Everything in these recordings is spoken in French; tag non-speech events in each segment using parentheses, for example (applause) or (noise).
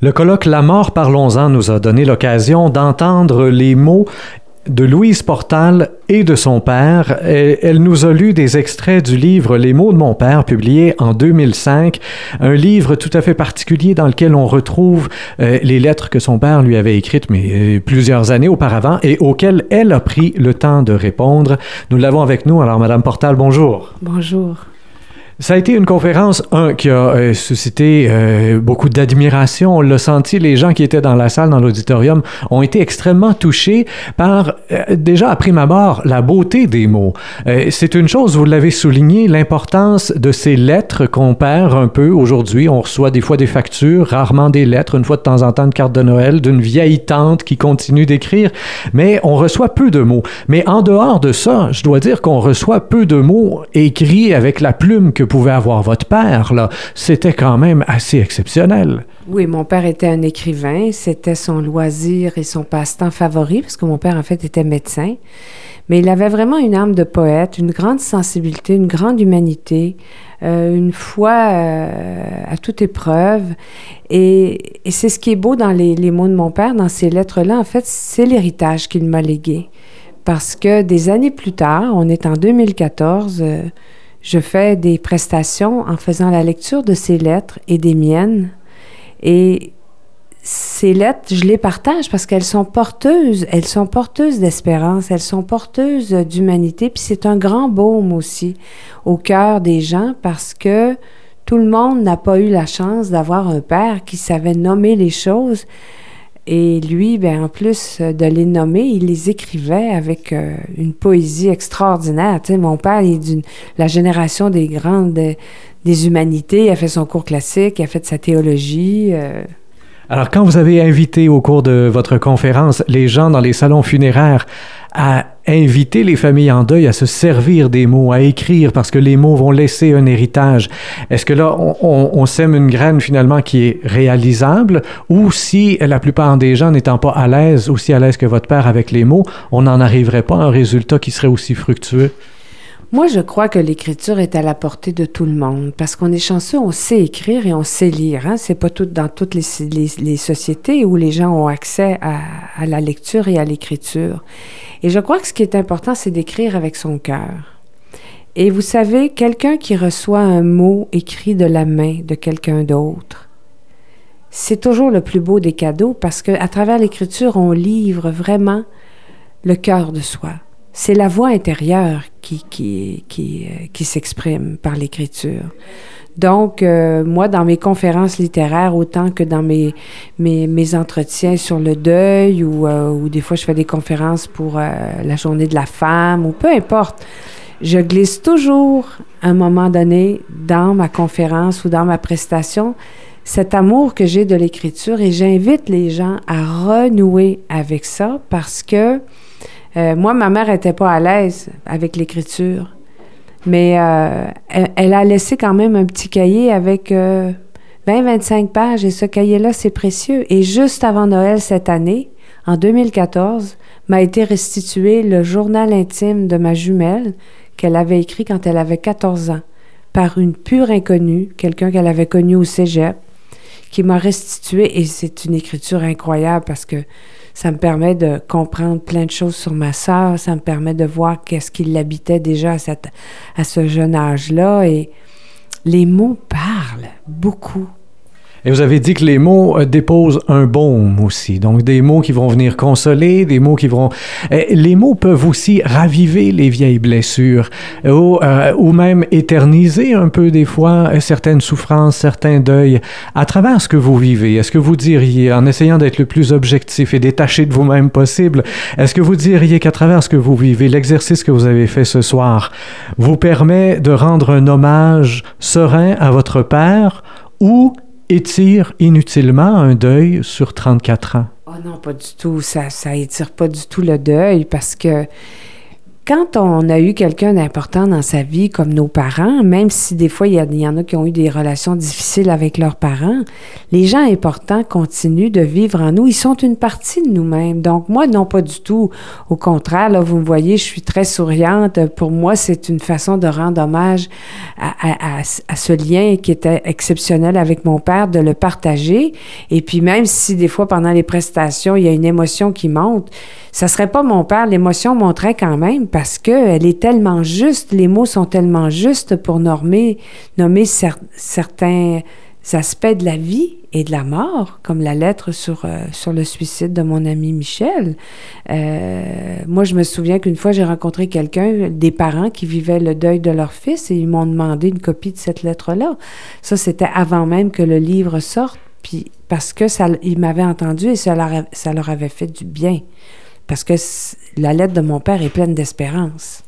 Le colloque La mort, parlons-en nous a donné l'occasion d'entendre les mots de Louise Portal et de son père. Elle nous a lu des extraits du livre Les mots de mon père, publié en 2005, un livre tout à fait particulier dans lequel on retrouve euh, les lettres que son père lui avait écrites mais euh, plusieurs années auparavant et auxquelles elle a pris le temps de répondre. Nous l'avons avec nous. Alors, Madame Portal, bonjour. Bonjour. Ça a été une conférence, un, qui a euh, suscité euh, beaucoup d'admiration. On l'a senti, les gens qui étaient dans la salle, dans l'auditorium, ont été extrêmement touchés par, euh, déjà, après ma mort, la beauté des mots. c'est une chose, vous l'avez souligné, l'importance de ces lettres qu'on perd un peu aujourd'hui. On reçoit des fois des factures, rarement des lettres, une fois de temps en temps une carte de Noël d'une vieille tante qui continue d'écrire, mais on reçoit peu de mots. Mais en dehors de ça, je dois dire qu'on reçoit peu de mots écrits avec la plume que pouvait avoir votre père, là, c'était quand même assez exceptionnel. Oui, mon père était un écrivain, c'était son loisir et son passe-temps favori, parce que mon père, en fait, était médecin. Mais il avait vraiment une âme de poète, une grande sensibilité, une grande humanité, euh, une foi euh, à toute épreuve. Et, c'est ce qui est beau dans les, mots de mon père, dans ces lettres-là, en fait, c'est l'héritage qu'il m'a légué. Parce que des années plus tard, on est en 2014, je fais des prestations en faisant la lecture de ces lettres et des miennes. Et ces lettres, je les partage parce qu'elles sont porteuses, elles sont porteuses d'espérance, elles sont porteuses d'humanité, puis c'est un grand baume aussi au cœur des gens parce que tout le monde n'a pas eu la chance d'avoir un père qui savait nommer les choses, et lui, ben, en plus de les nommer, il les écrivait avec euh, une poésie extraordinaire. Tu sais, mon père, est d'une la génération des grandes des humanités. Il a fait son cours classique, il a fait sa théologie. Euh. Alors, quand vous avez invité au cours de votre conférence les gens dans les salons funéraires à inviter les familles en deuil à se servir des mots, à écrire, parce que les mots vont laisser un héritage. Est-ce que là, on, sème une graine finalement qui est réalisable, ou si la plupart des gens n'étant pas à l'aise, aussi à l'aise que votre père avec les mots, on n'en arriverait pas à un résultat qui serait aussi fructueux? Moi, je crois que l'écriture est à la portée de tout le monde parce qu'on est chanceux, on sait écrire et on sait lire. Hein? C'est pas tout dans toutes les, sociétés où les gens ont accès à, à la lecture et à l'écriture. Et je crois que ce qui est important, c'est d'écrire avec son cœur. Et vous savez, quelqu'un qui reçoit un mot écrit de la main de quelqu'un d'autre, c'est toujours le plus beau des cadeaux parce qu'à travers l'écriture, on livre vraiment le cœur de soi c'est la voix intérieure qui, qui, qui, euh, qui s'exprime par l'écriture. Donc, euh, moi, dans mes conférences littéraires, autant que dans mes, mes, entretiens sur le deuil, euh, ou, des fois je fais des conférences pour la journée de la femme, ou peu importe, je glisse toujours, à un moment donné, dans ma conférence ou dans ma prestation, cet amour que j'ai de l'écriture et j'invite les gens à renouer avec ça parce que euh, moi, ma mère n'était pas à l'aise avec l'écriture, mais euh, elle, a laissé quand même un petit cahier avec 20-25 euh, pages, et ce cahier-là, c'est précieux. Et juste avant Noël cette année, en 2014, m'a été restitué le journal intime de ma jumelle qu'elle avait écrit quand elle avait 14 ans, par une pure inconnue, quelqu'un qu'elle avait connu au cégep, qui m'a restitué, et c'est une écriture incroyable parce que ça me permet de comprendre plein de choses sur ma sœur, ça me permet de voir qu'est-ce qui l'habitait déjà à, ce jeune âge-là, et les mots parlent beaucoup. Et vous avez dit que les mots euh, déposent un baume aussi. Donc, des mots qui vont venir consoler, des mots qui vont... Euh, les mots peuvent aussi raviver les vieilles blessures ou, euh, ou même éterniser un peu des fois certaines souffrances, certains deuils à travers ce que vous vivez. Est-ce que vous diriez, en essayant d'être le plus objectif et détaché de vous-même possible, est-ce que vous diriez qu'à travers ce que vous vivez, l'exercice que vous avez fait ce soir vous permet de rendre un hommage serein à votre père ou étire inutilement un deuil sur 34 ans? Oh non, pas du tout. Ça, ça étire pas du tout le deuil parce que quand on a eu quelqu'un d'important dans sa vie, comme nos parents, même si des fois il y, en a qui ont eu des relations difficiles avec leurs parents, les gens importants continuent de vivre en nous. Ils sont une partie de nous-mêmes. Donc moi, non pas du tout. Au contraire, là, vous me voyez, je suis très souriante. Pour moi, c'est une façon de rendre hommage à, ce lien qui était exceptionnel avec mon père, de le partager. Et puis même si des fois pendant les prestations, il y a une émotion qui monte, ça serait pas mon père, l'émotion monterait quand même parce qu'elle est tellement juste, les mots sont tellement justes pour nommer, certains aspects de la vie et de la mort, comme la lettre sur, euh, le suicide de mon ami Michel. Euh, moi, je me souviens qu'une fois, j'ai rencontré quelqu'un, des parents qui vivaient le deuil de leur fils, et ils m'ont demandé une copie de cette lettre-là. Ça, c'était avant même que le livre sorte, puis parce que ça, ils m'avaient entendu et ça leur avait fait du bien parce que la lettre de mon père est pleine d'espérance.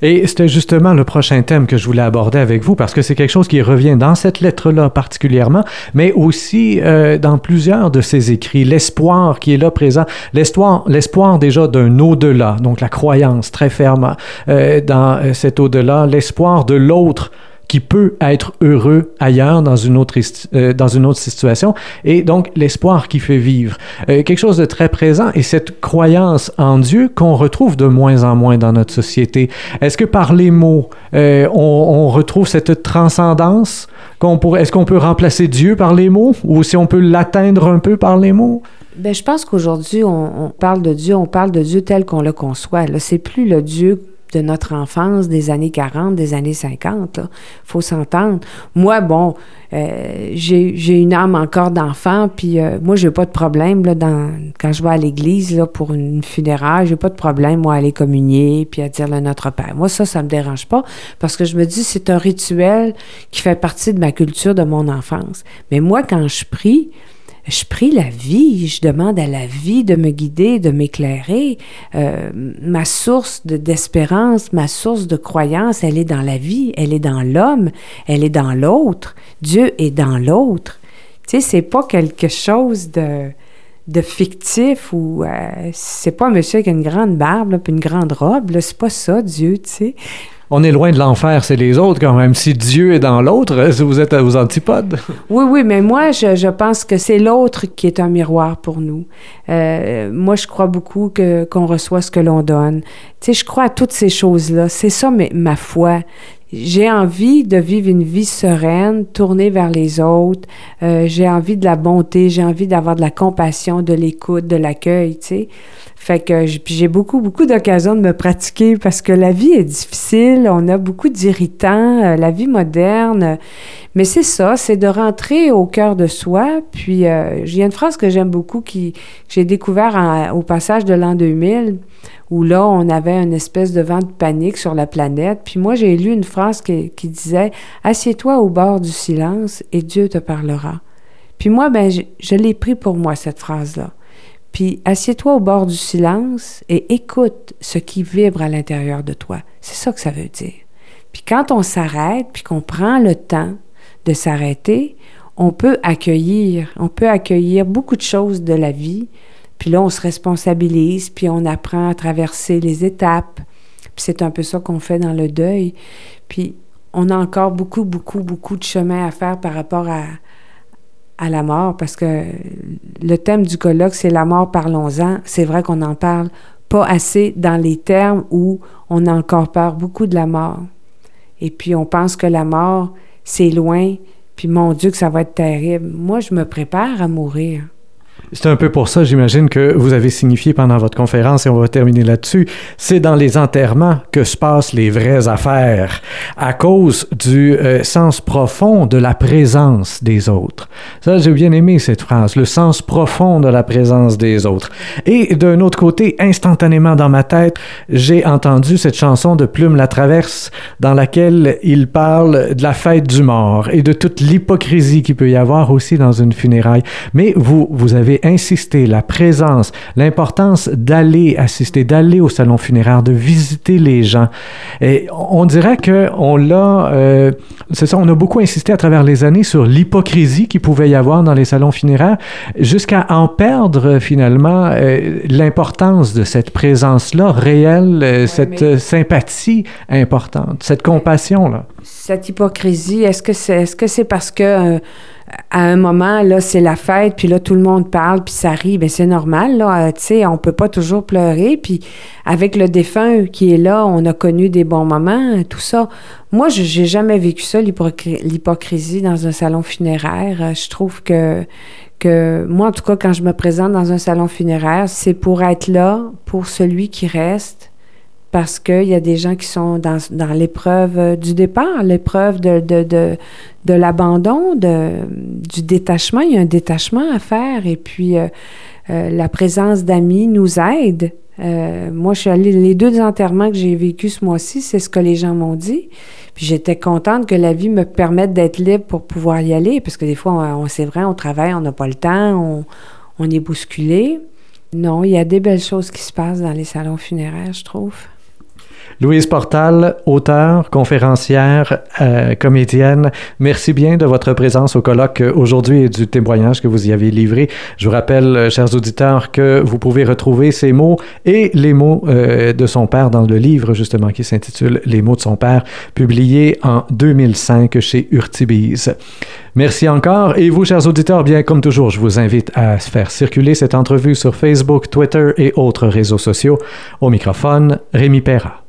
Et c'était justement le prochain thème que je voulais aborder avec vous, parce que c'est quelque chose qui revient dans cette lettre-là particulièrement, mais aussi euh, dans plusieurs de ses écrits. L'espoir qui est là présent, l'espoir, l'espoir déjà d'un au-delà, donc la croyance très ferme euh, dans euh, cet au-delà, l'espoir de l'autre qui peut être heureux ailleurs dans une autre, euh, dans une autre situation, et donc l'espoir qui fait vivre. Euh, quelque chose de très présent et cette croyance en Dieu qu'on retrouve de moins en moins dans notre société. Est-ce que par les mots, euh, on, retrouve cette transcendance qu'on est-ce qu'on peut remplacer Dieu par les mots ou si on peut l'atteindre un peu par les mots? Ben, je pense qu'aujourd'hui, on, parle de Dieu, on parle de Dieu tel qu'on le conçoit. C'est plus le Dieu de notre enfance, des années 40, des années 50. Il faut s'entendre. Moi, bon, euh, j'ai une âme encore d'enfant, puis euh, moi, j'ai pas de problème là, dans, quand je vais à l'église pour une funéraille, j'ai pas de problème, moi, à aller communier, puis à dire le Notre Père. Moi, ça, ça me dérange pas, parce que je me dis, c'est un rituel qui fait partie de ma culture, de mon enfance. Mais moi, quand je prie, je prie la vie, je demande à la vie de me guider, de m'éclairer. Euh, ma source d'espérance, ma source de croyance, elle est dans la vie, elle est dans l'homme, elle est dans l'autre. Dieu est dans l'autre. Tu sais, c'est pas quelque chose de, de fictif ou euh, c'est pas un monsieur avec une grande barbe une grande robe, c'est pas ça Dieu, tu sais on est loin de l'enfer, c'est les autres quand même. Si Dieu est dans l'autre, (laughs) vous êtes aux antipodes. (laughs) Oui, oui, mais moi, je, pense que c'est l'autre qui est un miroir pour nous. Euh, moi, je crois beaucoup que qu'on reçoit ce que l'on donne. Tu sais, je crois à toutes ces choses-là. C'est ça ma foi j'ai envie de vivre une vie sereine, tournée vers les autres. Euh, j'ai envie de la bonté, j'ai envie d'avoir de la compassion, de l'écoute, de l'accueil, tu sais. Fait que j'ai beaucoup, beaucoup d'occasions de me pratiquer parce que la vie est difficile, on a beaucoup d'irritants, euh, la vie moderne. Mais c'est ça, c'est de rentrer au cœur de soi. Puis, euh, il y a une phrase que j'aime beaucoup qui, que j'ai découvert au passage de l'an 2000, où là, on avait une espèce de vent de panique sur la planète. Puis moi, j'ai lu une phrase qui, disait Assieds-toi au bord du silence et Dieu te parlera. Puis moi, ben, je, je l'ai pris pour moi, cette phrase-là. Puis assieds-toi au bord du silence et écoute ce qui vibre à l'intérieur de toi. C'est ça que ça veut dire. Puis quand on s'arrête, puis qu'on prend le temps de s'arrêter, on peut accueillir, on peut accueillir beaucoup de choses de la vie. Puis là, on se responsabilise, puis on apprend à traverser les étapes. Puis c'est un peu ça qu'on fait dans le deuil. Puis on a encore beaucoup, beaucoup, beaucoup de chemin à faire par rapport à, à la mort parce que le thème du colloque, c'est la mort, parlons-en. C'est vrai qu'on n'en parle pas assez dans les termes où on a encore peur beaucoup de la mort. Et puis on pense que la mort, c'est loin, puis mon Dieu, que ça va être terrible. Moi, je me prépare à mourir. C'est un peu pour ça, j'imagine, que vous avez signifié pendant votre conférence, et on va terminer là-dessus, c'est dans les enterrements que se passent les vraies affaires, à cause du euh, sens profond de la présence des autres. Ça, j'ai bien aimé cette phrase, le sens profond de la présence des autres. Et d'un autre côté, instantanément dans ma tête, j'ai entendu cette chanson de Plume la Traverse, dans laquelle il parle de la fête du mort et de toute l'hypocrisie qu'il peut y avoir aussi dans une funéraille. Mais vous, vous avez insisté, la présence, l'importance d'aller assister, d'aller au salon funéraire, de visiter les gens. Et on dirait que on l'a, euh, c'est ça, on a beaucoup insisté à travers les années sur l'hypocrisie qu'il pouvait y avoir dans les salons funéraires, jusqu'à en perdre finalement euh, l'importance de cette présence-là réelle, euh, cette sympathie importante, cette compassion-là. Cette hypocrisie, est-ce que c'est est -ce c'est parce que à un moment, là, c'est la fête, puis là, tout le monde parle, puis ça rit, bien, c'est normal, là, euh, tu sais, on peut pas toujours pleurer, puis avec le défunt qui est là, on a connu des bons moments, tout ça. Moi, j'ai jamais vécu ça, l'hypocrisie dans un salon funéraire. Euh, je trouve que, que, moi, en tout cas, quand je me présente dans un salon funéraire, c'est pour être là pour celui qui reste, parce qu'il y a des gens qui sont dans, dans l'épreuve euh, du départ, l'épreuve de, de, de, de l'abandon, du détachement. Il y a un détachement à faire et puis euh, euh, la présence d'amis nous aide. moi, je suis allée, les deux enterrements que j'ai vécus ce mois-ci, c'est ce que les gens m'ont dit. Puis j'étais contente que la vie me permette d'être libre pour pouvoir y aller, parce que des fois, on, c'est vrai, on travaille, on n'a pas le temps, on, on est bousculé. Non, il y a des belles choses qui se passent dans les salons funéraires, je trouve. Louise Portal, auteure, conférencière, euh, comédienne, merci bien de votre présence au colloque aujourd'hui et du témoignage que vous y avez livré. Je vous rappelle, euh, chers auditeurs, que vous pouvez retrouver ces mots et les mots euh, de son père dans le livre justement qui s'intitule Les mots de son père, publié en 2005 chez Urtibise. Merci encore et vous, chers auditeurs, bien comme toujours, je vous invite à faire circuler cette entrevue sur Facebook, Twitter et autres réseaux sociaux. Au microphone, Rémi Perra.